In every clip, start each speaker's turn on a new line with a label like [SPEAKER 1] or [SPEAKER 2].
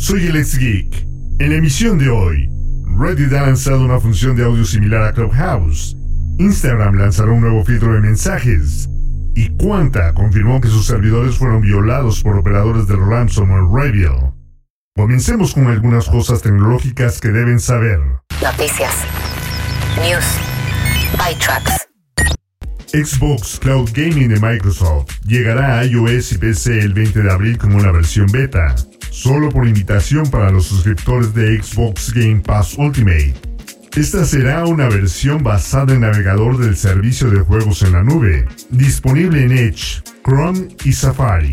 [SPEAKER 1] Soy el ex Geek. En la emisión de hoy, Reddit ha lanzado una función de audio similar a Clubhouse. Instagram lanzará un nuevo filtro de mensajes. Y Quanta confirmó que sus servidores fueron violados por operadores del ransomware Reveal. Comencemos con algunas cosas tecnológicas que deben saber.
[SPEAKER 2] Noticias. News. ByTrax.
[SPEAKER 1] Xbox Cloud Gaming de Microsoft llegará a iOS y PC el 20 de abril como una versión beta, solo por invitación para los suscriptores de Xbox Game Pass Ultimate. Esta será una versión basada en navegador del servicio de juegos en la nube, disponible en Edge, Chrome y Safari.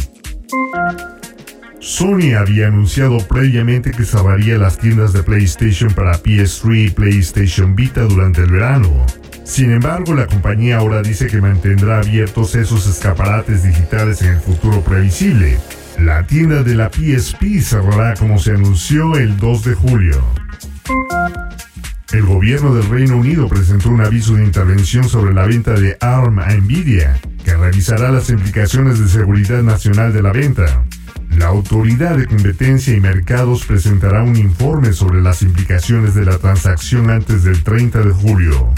[SPEAKER 1] Sony había anunciado previamente que cerraría las tiendas de PlayStation para PS3 y PlayStation Vita durante el verano. Sin embargo, la compañía ahora dice que mantendrá abiertos esos escaparates digitales en el futuro previsible. La tienda de la PSP cerrará como se anunció el 2 de julio. El gobierno del Reino Unido presentó un aviso de intervención sobre la venta de ARM a Nvidia, que revisará las implicaciones de seguridad nacional de la venta. La Autoridad de Competencia y Mercados presentará un informe sobre las implicaciones de la transacción antes del 30 de julio.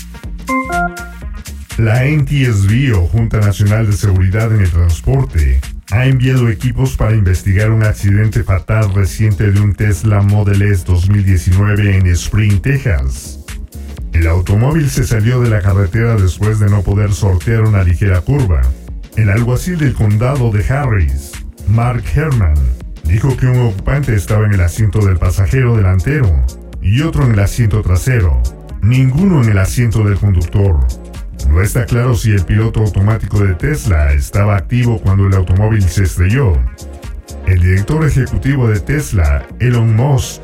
[SPEAKER 1] La NTSB o Junta Nacional de Seguridad en el Transporte ha enviado equipos para investigar un accidente fatal reciente de un Tesla Model S 2019 en Spring, Texas. El automóvil se salió de la carretera después de no poder sortear una ligera curva. El alguacil del condado de Harris, Mark Herman, dijo que un ocupante estaba en el asiento del pasajero delantero y otro en el asiento trasero, ninguno en el asiento del conductor. No está claro si el piloto automático de Tesla estaba activo cuando el automóvil se estrelló. El director ejecutivo de Tesla, Elon Musk,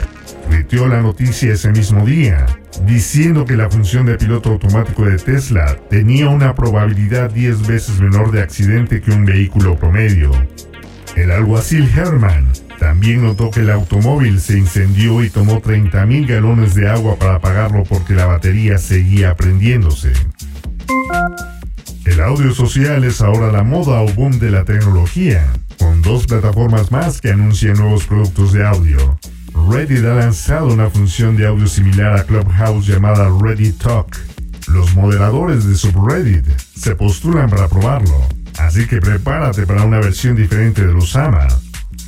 [SPEAKER 1] tuiteó la noticia ese mismo día, diciendo que la función de piloto automático de Tesla tenía una probabilidad 10 veces menor de accidente que un vehículo promedio. El alguacil Herman también notó que el automóvil se incendió y tomó 30.000 galones de agua para apagarlo porque la batería seguía prendiéndose. El audio social es ahora la moda o boom de la tecnología, con dos plataformas más que anuncian nuevos productos de audio. Reddit ha lanzado una función de audio similar a Clubhouse llamada Reddit Talk. Los moderadores de subreddit se postulan para probarlo, así que prepárate para una versión diferente de los AMA.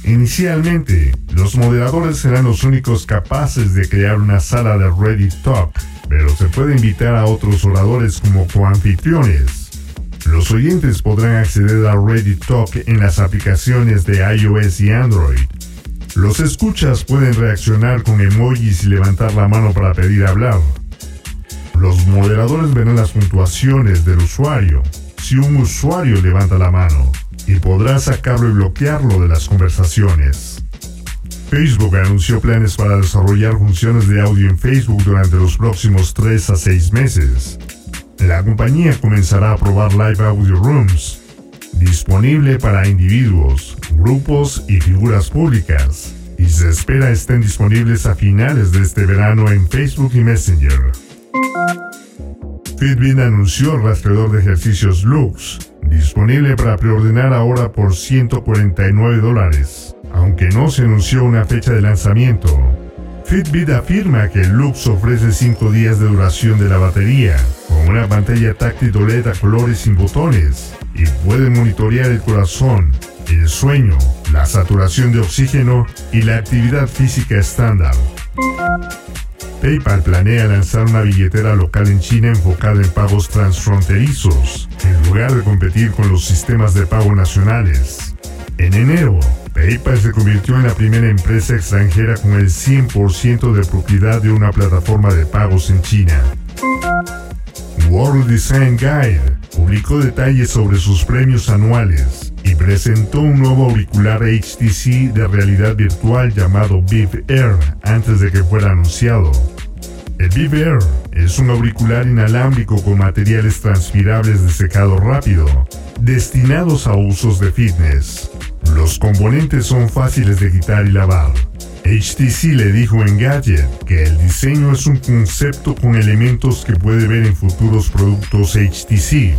[SPEAKER 1] Inicialmente, los moderadores serán los únicos capaces de crear una sala de Reddit Talk, pero se puede invitar a otros oradores como coanfitriones. Los oyentes podrán acceder a Reddit Talk en las aplicaciones de iOS y Android. Los escuchas pueden reaccionar con emojis y levantar la mano para pedir hablar. Los moderadores verán las puntuaciones del usuario si un usuario levanta la mano y podrá sacarlo y bloquearlo de las conversaciones. Facebook anunció planes para desarrollar funciones de audio en Facebook durante los próximos 3 a 6 meses. La compañía comenzará a probar Live Audio Rooms, disponible para individuos, grupos y figuras públicas, y se espera estén disponibles a finales de este verano en Facebook y Messenger. Fitbit anunció el rastreador de ejercicios Lux, disponible para preordenar ahora por 149 dólares, aunque no se anunció una fecha de lanzamiento. Fitbit afirma que el Lux ofrece 5 días de duración de la batería, con una pantalla táctil OLED a colores sin botones, y puede monitorear el corazón, el sueño, la saturación de oxígeno y la actividad física estándar. PayPal planea lanzar una billetera local en China enfocada en pagos transfronterizos, en lugar de competir con los sistemas de pago nacionales. En enero, PayPal se convirtió en la primera empresa extranjera con el 100% de propiedad de una plataforma de pagos en China. World Design Guide publicó detalles sobre sus premios anuales y presentó un nuevo auricular HTC de realidad virtual llamado Vive Air antes de que fuera anunciado. El Vive Air es un auricular inalámbrico con materiales transpirables de secado rápido, destinados a usos de fitness. Los componentes son fáciles de quitar y lavar. HTC le dijo en Gadget que el diseño es un concepto con elementos que puede ver en futuros productos HTC.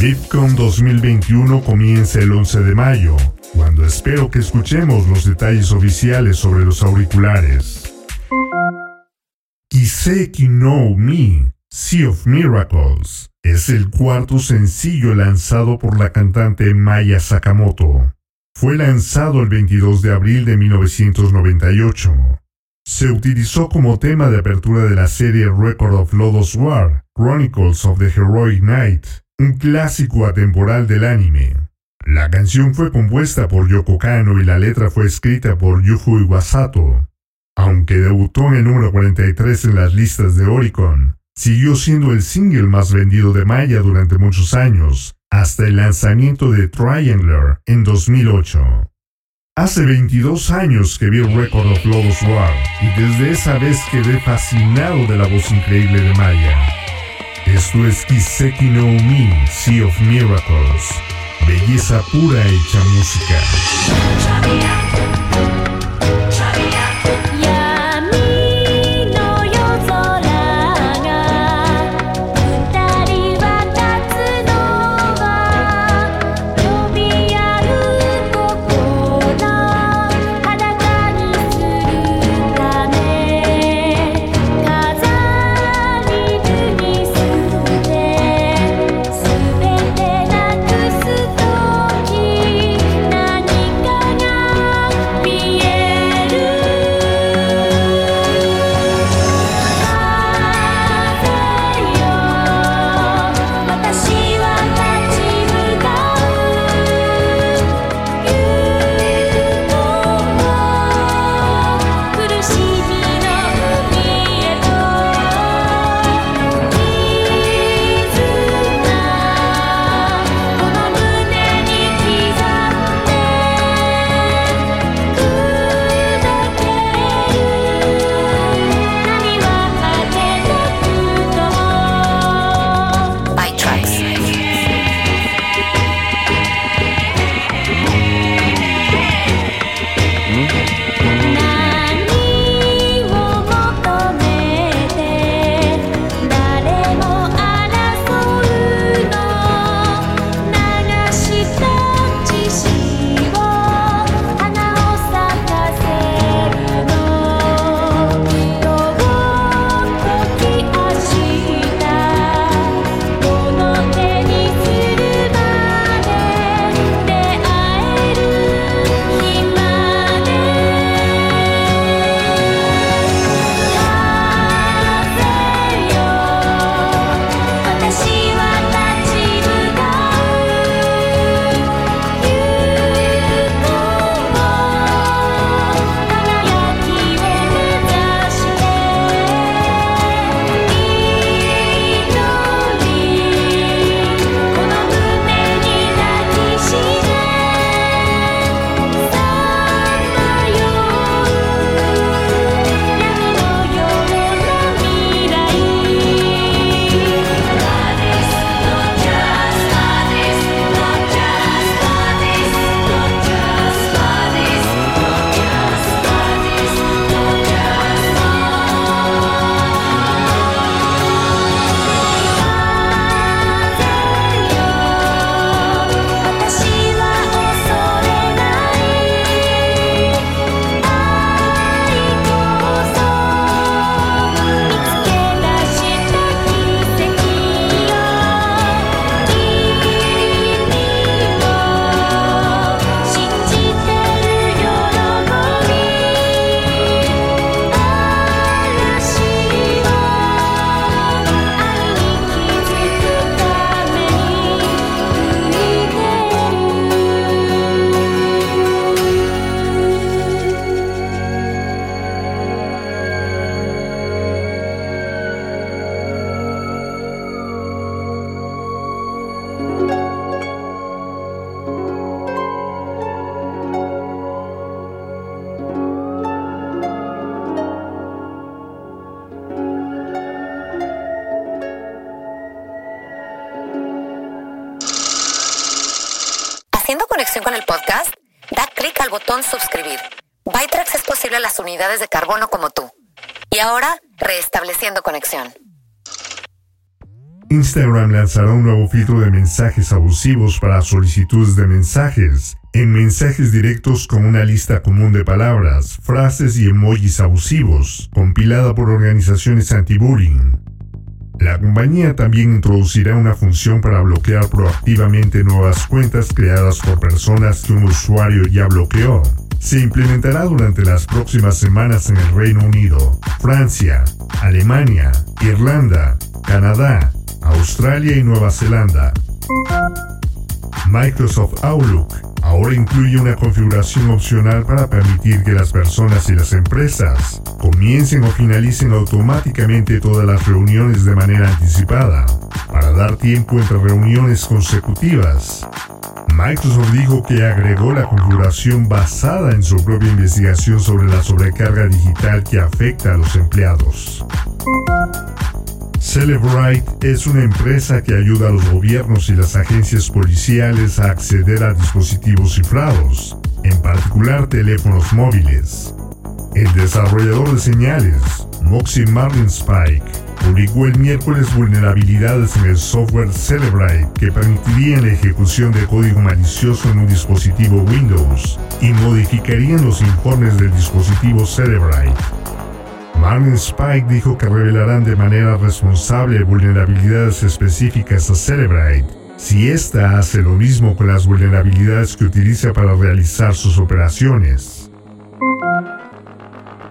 [SPEAKER 1] VidCon 2021 comienza el 11 de mayo, cuando espero que escuchemos los detalles oficiales sobre los auriculares. Kiseki no Me, Sea of Miracles, es el cuarto sencillo lanzado por la cantante Maya Sakamoto. Fue lanzado el 22 de abril de 1998. Se utilizó como tema de apertura de la serie Record of Lodoss War, Chronicles of the Heroic Knight, un clásico atemporal del anime. La canción fue compuesta por Yoko Kano y la letra fue escrita por Yuhu Iwasato. Aunque debutó en el número 43 en las listas de Oricon, siguió siendo el single más vendido de Maya durante muchos años, hasta el lanzamiento de Triangler en 2008. Hace 22 años que vi Record of Lodoss War y desde esa vez quedé fascinado de la voz increíble de Maya. Esto es Kiseki no Mi, Sea of Miracles, belleza pura hecha música.
[SPEAKER 2] Botón suscribir. Bytrax es posible a las unidades de carbono como tú. Y ahora, restableciendo conexión.
[SPEAKER 1] Instagram lanzará un nuevo filtro de mensajes abusivos para solicitudes de mensajes. En mensajes directos con una lista común de palabras, frases y emojis abusivos, compilada por organizaciones anti-bullying. La compañía también introducirá una función para bloquear proactivamente nuevas cuentas creadas por personas que un usuario ya bloqueó. Se implementará durante las próximas semanas en el Reino Unido, Francia, Alemania, Irlanda, Canadá, Australia y Nueva Zelanda. Microsoft Outlook ahora incluye una configuración opcional para permitir que las personas y las empresas comiencen o finalicen automáticamente todas las reuniones de manera anticipada, para dar tiempo entre reuniones consecutivas. Microsoft dijo que agregó la configuración basada en su propia investigación sobre la sobrecarga digital que afecta a los empleados. Celebrite es una empresa que ayuda a los gobiernos y las agencias policiales a acceder a dispositivos cifrados, en particular teléfonos móviles. El desarrollador de señales, Moxie Marlin Spike, publicó el miércoles vulnerabilidades en el software Celebrite que permitirían la ejecución de código malicioso en un dispositivo Windows y modificarían los informes del dispositivo Celebrite. Marlin Spike dijo que revelarán de manera responsable vulnerabilidades específicas a Celebrite si ésta hace lo mismo con las vulnerabilidades que utiliza para realizar sus operaciones.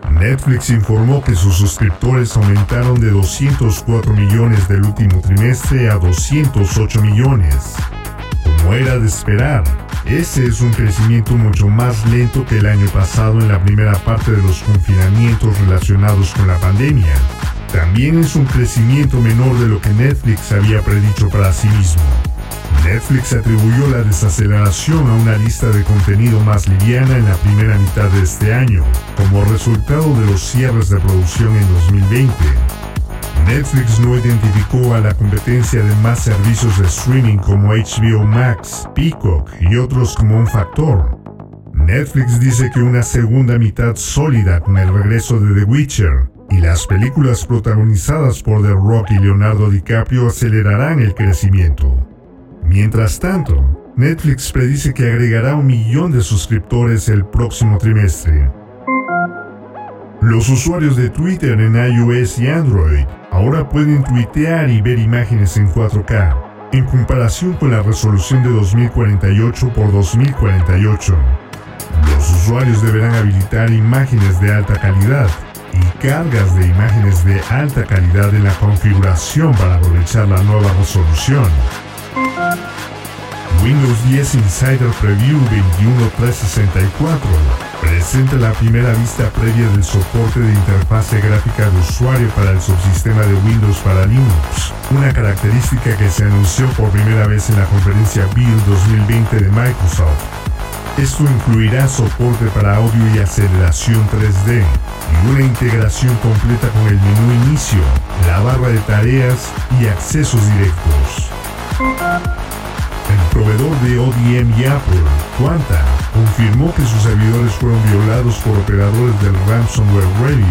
[SPEAKER 1] Netflix informó que sus suscriptores aumentaron de 204 millones del último trimestre a 208 millones. Como era de esperar, ese es un crecimiento mucho más lento que el año pasado en la primera parte de los confinamientos relacionados con la pandemia. También es un crecimiento menor de lo que Netflix había predicho para sí mismo. Netflix atribuyó la desaceleración a una lista de contenido más liviana en la primera mitad de este año, como resultado de los cierres de producción en 2020. Netflix no identificó a la competencia de más servicios de streaming como HBO Max, Peacock y otros como un factor. Netflix dice que una segunda mitad sólida con el regreso de The Witcher y las películas protagonizadas por The Rock y Leonardo DiCaprio acelerarán el crecimiento. Mientras tanto, Netflix predice que agregará un millón de suscriptores el próximo trimestre. Los usuarios de Twitter en iOS y Android ahora pueden tuitear y ver imágenes en 4K, en comparación con la resolución de 2048 por 2048. Los usuarios deberán habilitar imágenes de alta calidad y cargas de imágenes de alta calidad en la configuración para aprovechar la nueva resolución. Windows 10 Insider Preview 21364 presenta la primera vista previa del soporte de interfase gráfica de usuario para el subsistema de Windows para Linux, una característica que se anunció por primera vez en la conferencia Build 2020 de Microsoft. Esto incluirá soporte para audio y aceleración 3D y una integración completa con el menú inicio, la barra de tareas y accesos directos. El proveedor de ODM y Apple, Quanta, confirmó que sus servidores fueron violados por operadores del ransomware Revit,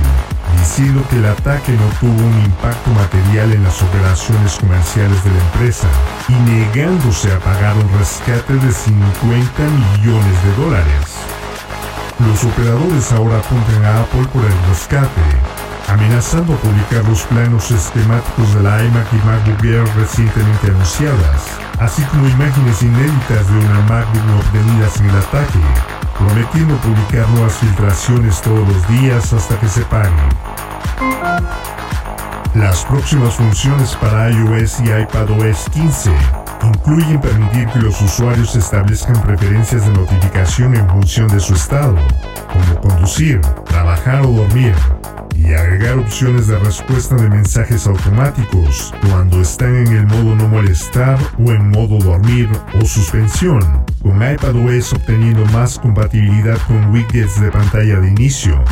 [SPEAKER 1] diciendo que el ataque no tuvo un impacto material en las operaciones comerciales de la empresa y negándose a pagar un rescate de 50 millones de dólares. Los operadores ahora apuntan a Apple por el rescate, amenazando publicar los planos esquemáticos de la iMac y MacBook Air recientemente anunciadas, así como imágenes inéditas de una MacBook obtenidas en el ataque, prometiendo publicar nuevas filtraciones todos los días hasta que se paguen. Las próximas funciones para iOS y iPadOS 15 incluyen permitir que los usuarios establezcan preferencias de notificación en función de su estado, como conducir, trabajar o dormir, agregar opciones de respuesta de mensajes automáticos cuando están en el modo no molestar o en modo dormir o suspensión, con iPadOS obteniendo más compatibilidad con widgets de pantalla de inicio.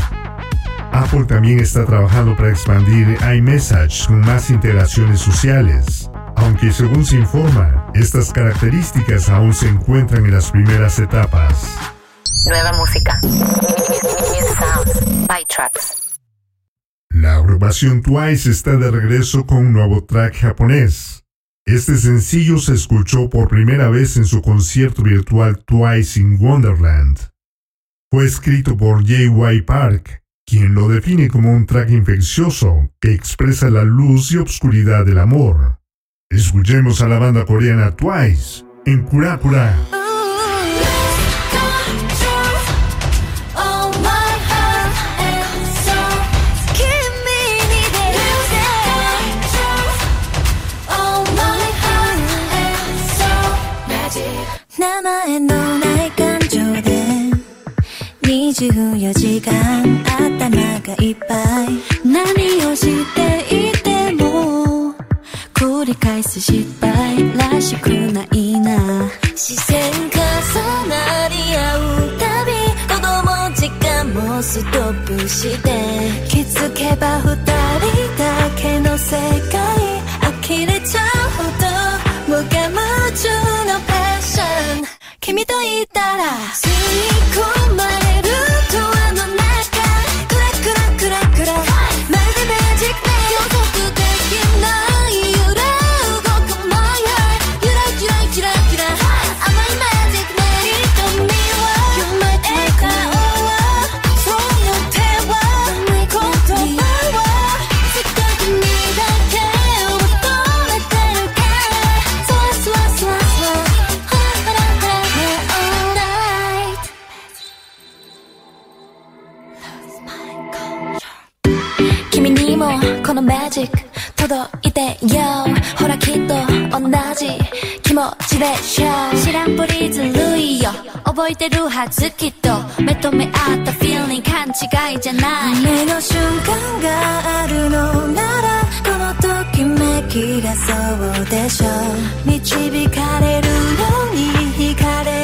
[SPEAKER 1] Apple también está trabajando para expandir iMessage con más integraciones sociales, aunque según se informa, estas características aún se encuentran en las primeras etapas.
[SPEAKER 2] Nueva música. Sounds. By.
[SPEAKER 1] La agrupación Twice está de regreso con un nuevo track japonés. Este sencillo se escuchó por primera vez en su concierto virtual Twice in Wonderland. Fue escrito por J.Y. Park, quien lo define como un track infeccioso que expresa la luz y obscuridad del amor. Escuchemos a la banda coreana Twice en Kurakura.
[SPEAKER 3] 24時間頭がいっぱい。何をしていても繰り返す失敗らしくないな。視線重なり合うたび子供時間もストップして。気づけば二人だけの世界呆れちゃうほど無我夢中のパッション君といたら吸い込ま届いてよほらきっと同じ気持ちでしょ知らんぷりずるいよ覚えてるはずきっと目と目合った feeling 勘違いじゃない目の瞬間があるのならこのときめきがそうでしょ導かれるように惹かれた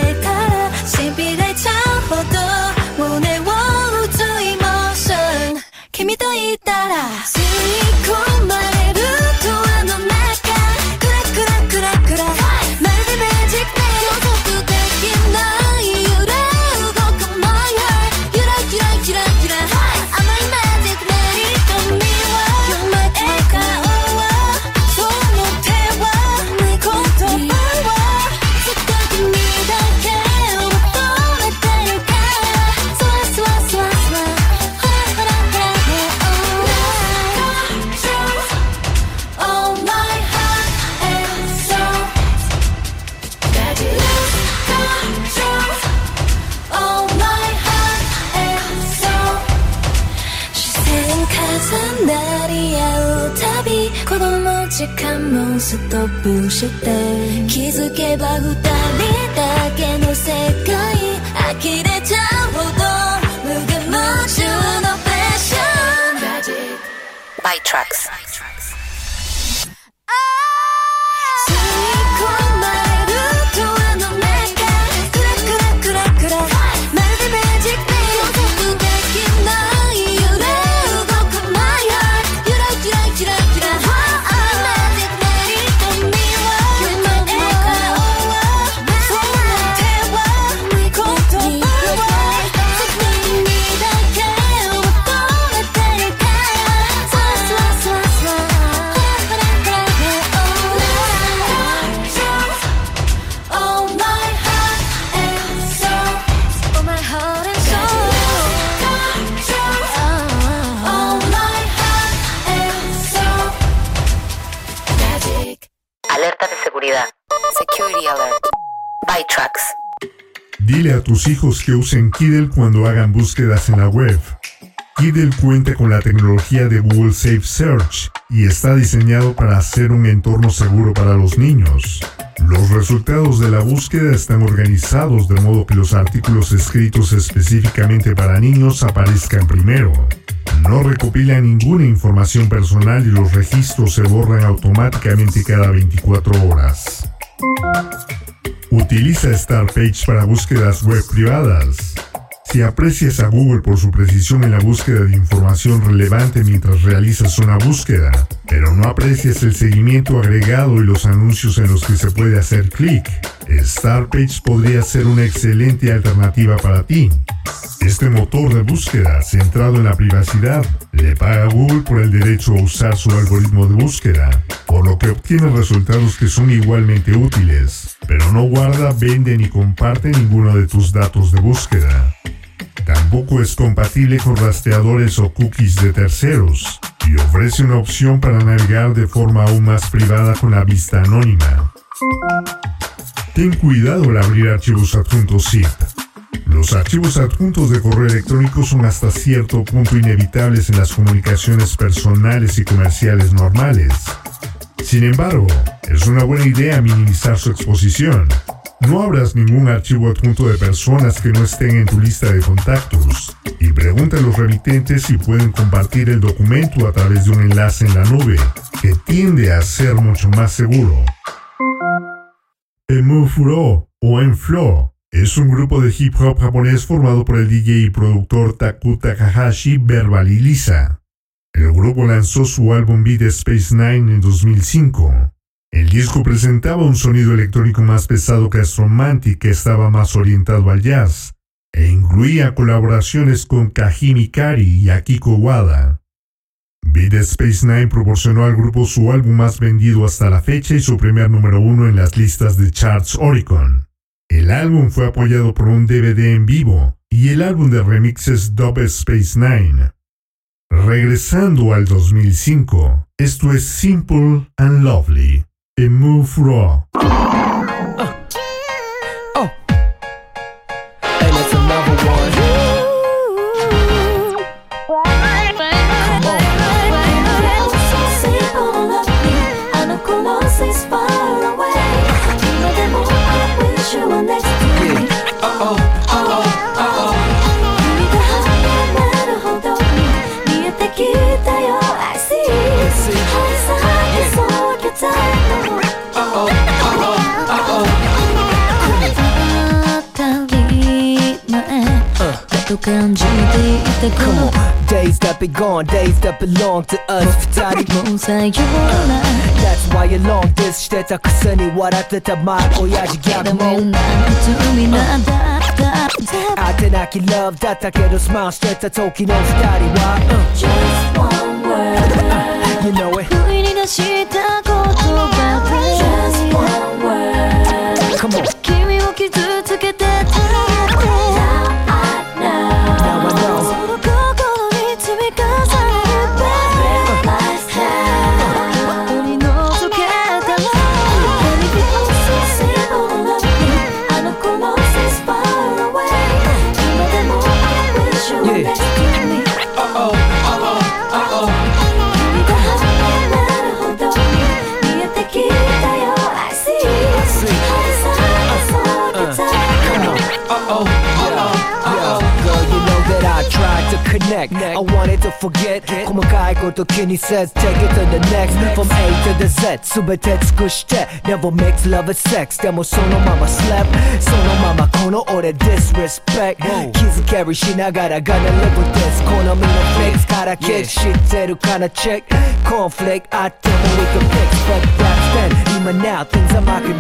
[SPEAKER 2] sẽ
[SPEAKER 1] ta tus hijos que usen Kiddle cuando hagan búsquedas en la web. Kiddle cuenta con la tecnología de Google Safe Search y está diseñado para ser un entorno seguro para los niños. Los resultados de la búsqueda están organizados de modo que los artículos escritos específicamente para niños aparezcan primero. No recopila ninguna información personal y los registros se borran automáticamente cada 24 horas. Utiliza Startpage para búsquedas web privadas. Si aprecias a Google por su precisión en la búsqueda de información relevante mientras realizas una búsqueda, pero no aprecias el seguimiento agregado y los anuncios en los que se puede hacer clic, Startpage podría ser una excelente alternativa para ti. Este motor de búsqueda centrado en la privacidad le paga a Google por el derecho a usar su algoritmo de búsqueda, por lo que obtiene resultados que son igualmente útiles, pero no guarda, vende ni comparte ninguno de tus datos de búsqueda. Tampoco es compatible con rastreadores o cookies de terceros y ofrece una opción para navegar de forma aún más privada con la vista anónima. Ten cuidado al abrir archivos adjuntos zip. Los archivos adjuntos de correo electrónico son hasta cierto punto inevitables en las comunicaciones personales y comerciales normales. Sin embargo, es una buena idea minimizar su exposición. No abras ningún archivo adjunto de personas que no estén en tu lista de contactos y pregunta a los remitentes si pueden compartir el documento a través de un enlace en la nube, que tiende a ser mucho más seguro. Emufuro o Enflo es un grupo de hip hop japonés formado por el DJ y productor Taku Takahashi Verbal y Lisa. El grupo lanzó su álbum Beat Space Nine en 2005. El disco presentaba un sonido electrónico más pesado que Astromantic que estaba más orientado al jazz, e incluía colaboraciones con Kahimi Kari y Akiko Wada. Beat Space Nine proporcionó al grupo su álbum más vendido hasta la fecha y su primer número uno en las listas de charts Oricon. El álbum fue apoyado por un DVD en vivo y el álbum de remixes Dub Space Nine. Regresando al 2005, esto es Simple and Lovely, en Move.
[SPEAKER 4] Come on, days that be gone, days that belong to us 二人もさよなら That's why you long this してたくせに笑ってたマイ親父ギャグも罪なんだった当てなき love だったけどスマイルしてた時の二人は、Just one word You know it 不意に出した 細かいこと気にせず Take it to the next From A to the Z 全て尽くして Never makes love and sex でもそのまま slap そのままこの俺 disrespect 傷キャリしながら Gonna live with this 好みのフレックスからキック知ってるかなチェック Conflict あっても we can fix But that's then 今 now things 甘くね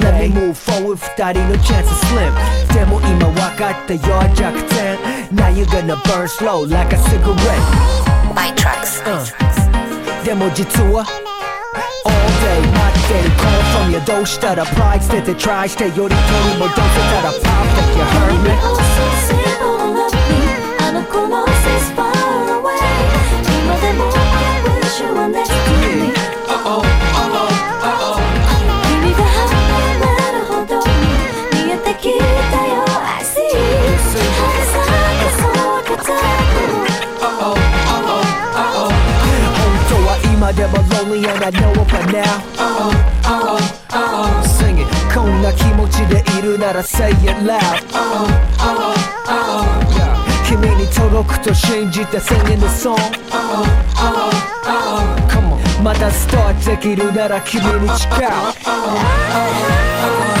[SPEAKER 4] Let me move forward 二人の chance is slim でも今分かったよ弱点 Now you're gonna burn slow like a cigarette
[SPEAKER 2] by Tracks、うん、
[SPEAKER 4] でも実は All day 待ってる call from you どうしたら pride 捨てて try してより取り戻せたら perfect you heard me ら Say it loud. 君に届くと信じた宣言のソングまたスタートできるなら君に誓う。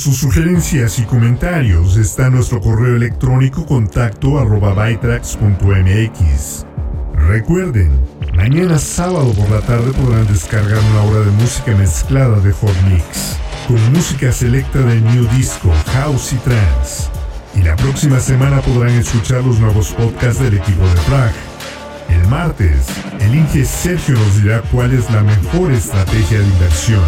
[SPEAKER 1] Sus sugerencias y comentarios está nuestro correo electrónico contacto arroba. Recuerden, mañana sábado por la tarde podrán descargar una hora de música mezclada de Hot Mix, con música selecta de New Disco, House y Trance. Y la próxima semana podrán escuchar los nuevos podcasts del equipo de Frag. El martes, el Inge Sergio nos dirá cuál es la mejor estrategia de inversión.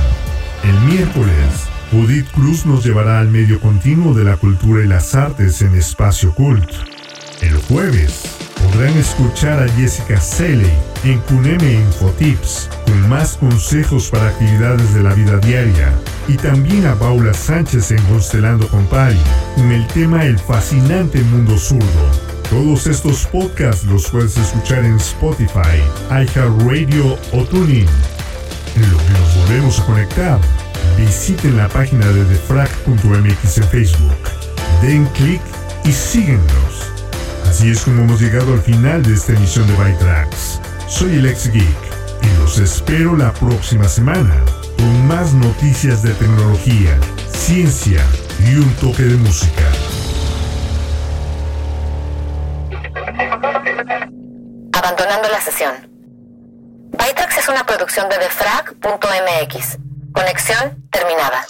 [SPEAKER 1] El miércoles, Judith Cruz nos llevará al medio continuo de la cultura y las artes en Espacio Cult. El jueves podrán escuchar a Jessica Seley en Cuneme Infotips con más consejos para actividades de la vida diaria y también a Paula Sánchez en Constelando con Pari con el tema El fascinante mundo zurdo. Todos estos podcasts los puedes escuchar en Spotify, iHeartRadio o TuneIn. En lo que nos volvemos a conectar visiten la página de defrag.mx en Facebook, den clic y síguenos. Así es como hemos llegado al final de esta emisión de Bytrax. Soy el ex geek y los espero la próxima semana con más noticias de tecnología, ciencia y un toque de música.
[SPEAKER 2] Abandonando la sesión. Bytrax es una producción de defrag.mx. Conexión terminada.